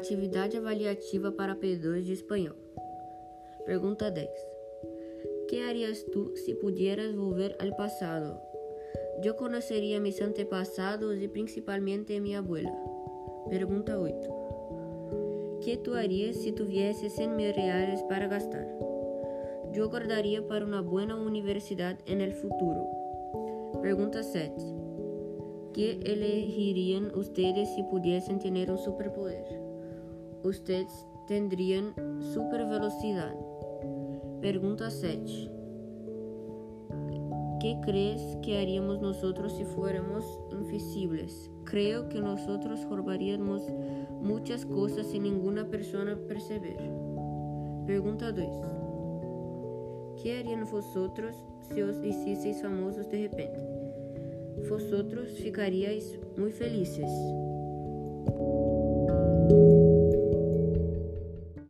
Atividade avaliativa para P2 de espanhol. Pergunta 10. ¿Qué harías tú si pudieras volver al pasado? Yo conocería mis antepasados y principalmente a mi abuela. Pergunta 8. ¿Qué tú harías si tuvieses 100 mil reales para gastar? Yo guardaría para una buena universidad en el futuro. Pergunta 7. ¿Qué elegirían ustedes si pudiesen tener un superpoder? Ustedes tendrían super velocidad. Pergunta 7. ¿Qué crees que haríamos nosotros si fuéramos invisibles? Creo que nosotros robaríamos muchas cosas sin ninguna persona perceber. Pergunta 2. ¿Qué harían vosotros si os hicieseis famosos de repente? Vosotros ficaríais muy felices.